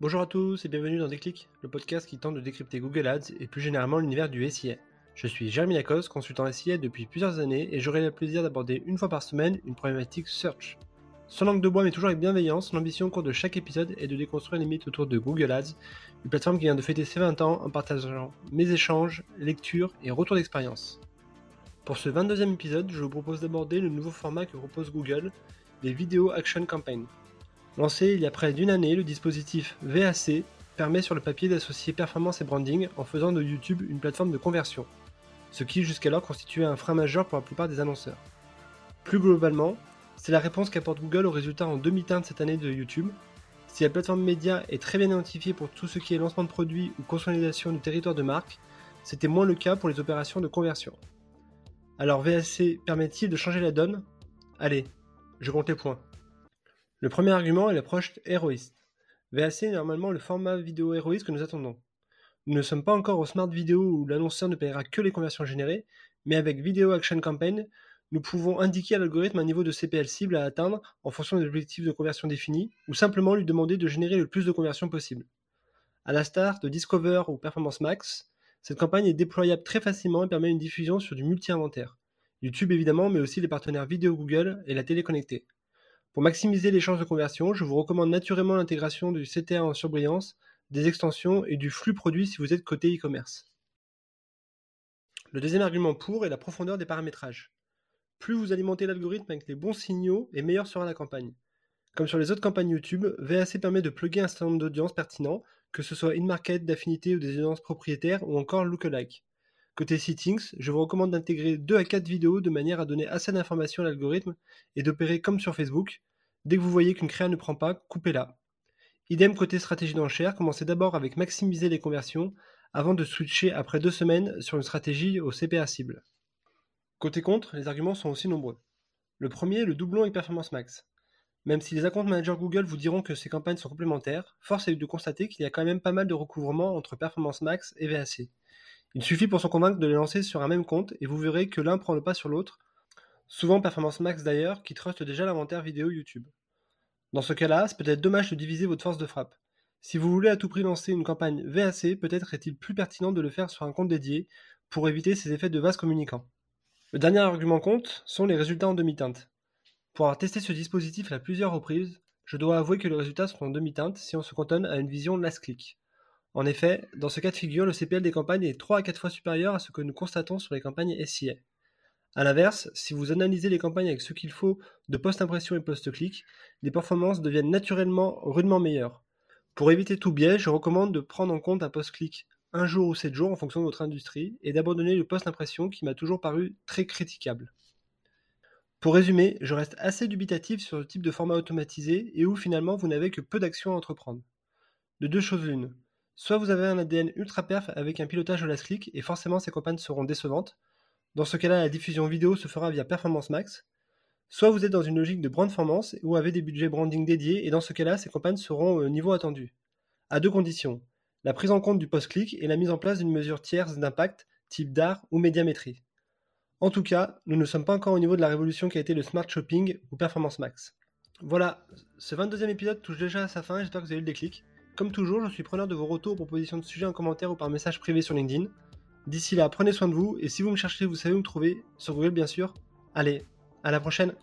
Bonjour à tous et bienvenue dans Déclic, le podcast qui tente de décrypter Google Ads et plus généralement l'univers du SIA. Je suis Jérémy Lacoste, consultant SIA depuis plusieurs années et j'aurai le plaisir d'aborder une fois par semaine une problématique search. Sans langue de bois mais toujours avec bienveillance, l'ambition au cours de chaque épisode est de déconstruire les mythes autour de Google Ads, une plateforme qui vient de fêter ses 20 ans en partageant mes échanges, lectures et retours d'expérience. Pour ce 22e épisode, je vous propose d'aborder le nouveau format que propose Google, les Video Action Campaign. Lancé il y a près d'une année, le dispositif VAC permet sur le papier d'associer performance et branding en faisant de YouTube une plateforme de conversion, ce qui jusqu'alors constituait un frein majeur pour la plupart des annonceurs. Plus globalement, c'est la réponse qu'apporte Google aux résultats en demi-teinte cette année de YouTube. Si la plateforme média est très bien identifiée pour tout ce qui est lancement de produits ou consolidation du territoire de marque, c'était moins le cas pour les opérations de conversion. Alors VAC permet-il de changer la donne? Allez, je compte les points. Le premier argument est l'approche héroïste. VAC est normalement le format vidéo héroïste que nous attendons. Nous ne sommes pas encore au smart vidéo où l'annonceur ne payera que les conversions générées, mais avec Video Action Campaign, nous pouvons indiquer à l'algorithme un niveau de CPL cible à atteindre en fonction des objectifs de conversion définis, ou simplement lui demander de générer le plus de conversions possible. À la start de Discover ou Performance Max, cette campagne est déployable très facilement et permet une diffusion sur du multi-inventaire. YouTube évidemment, mais aussi les partenaires vidéo Google et la télé connectée. Pour maximiser les chances de conversion, je vous recommande naturellement l'intégration du CTA en surbrillance, des extensions et du flux produit si vous êtes côté e-commerce. Le deuxième argument pour est la profondeur des paramétrages. Plus vous alimentez l'algorithme avec les bons signaux, et meilleure sera la campagne. Comme sur les autres campagnes YouTube, VAC permet de plugger un certain nombre d'audiences pertinents, que ce soit in-market, d'affinité ou des audiences propriétaires ou encore lookalike. Côté settings, je vous recommande d'intégrer 2 à 4 vidéos de manière à donner assez d'informations à l'algorithme et d'opérer comme sur Facebook, Dès que vous voyez qu'une créa ne prend pas, coupez-la. Idem côté stratégie d'enchère, commencez d'abord avec maximiser les conversions avant de switcher après deux semaines sur une stratégie au CPA cible. Côté contre, les arguments sont aussi nombreux. Le premier, le doublon et Performance Max. Même si les account managers Google vous diront que ces campagnes sont complémentaires, force est de constater qu'il y a quand même pas mal de recouvrement entre Performance Max et VAC. Il suffit pour s'en convaincre de les lancer sur un même compte et vous verrez que l'un prend le pas sur l'autre, souvent Performance Max d'ailleurs, qui truste déjà l'inventaire vidéo YouTube. Dans ce cas-là, c'est peut-être dommage de diviser votre force de frappe. Si vous voulez à tout prix lancer une campagne VAC, peut-être est-il plus pertinent de le faire sur un compte dédié pour éviter ces effets de vase communicant. Le dernier argument compte sont les résultats en demi-teinte. Pour avoir testé ce dispositif à plusieurs reprises, je dois avouer que les résultats sont en demi-teinte si on se cantonne à une vision last click. En effet, dans ce cas de figure, le CPL des campagnes est 3 à 4 fois supérieur à ce que nous constatons sur les campagnes SIA. A l'inverse, si vous analysez les campagnes avec ce qu'il faut de post-impression et post-clic, les performances deviennent naturellement rudement meilleures. Pour éviter tout biais, je recommande de prendre en compte un post-clic un jour ou sept jours en fonction de votre industrie et d'abandonner le post-impression qui m'a toujours paru très critiquable. Pour résumer, je reste assez dubitatif sur le type de format automatisé et où finalement vous n'avez que peu d'actions à entreprendre. De deux choses l'une. Soit vous avez un ADN ultra perf avec un pilotage de last click et forcément ces campagnes seront décevantes, dans ce cas-là, la diffusion vidéo se fera via Performance Max. Soit vous êtes dans une logique de brandformance ou avez des budgets branding dédiés, et dans ce cas-là, ces campagnes seront au niveau attendu. À deux conditions la prise en compte du post-clic et la mise en place d'une mesure tierce d'impact, type d'art ou médiamétrie. En tout cas, nous ne sommes pas encore au niveau de la révolution qui a été le Smart Shopping ou Performance Max. Voilà, ce 22e épisode touche déjà à sa fin, j'espère que vous avez eu le déclic. Comme toujours, je suis preneur de vos retours, propositions de sujets en commentaire ou par message privé sur LinkedIn. D'ici là, prenez soin de vous et si vous me cherchez, vous savez où me trouver, sur Google bien sûr. Allez, à la prochaine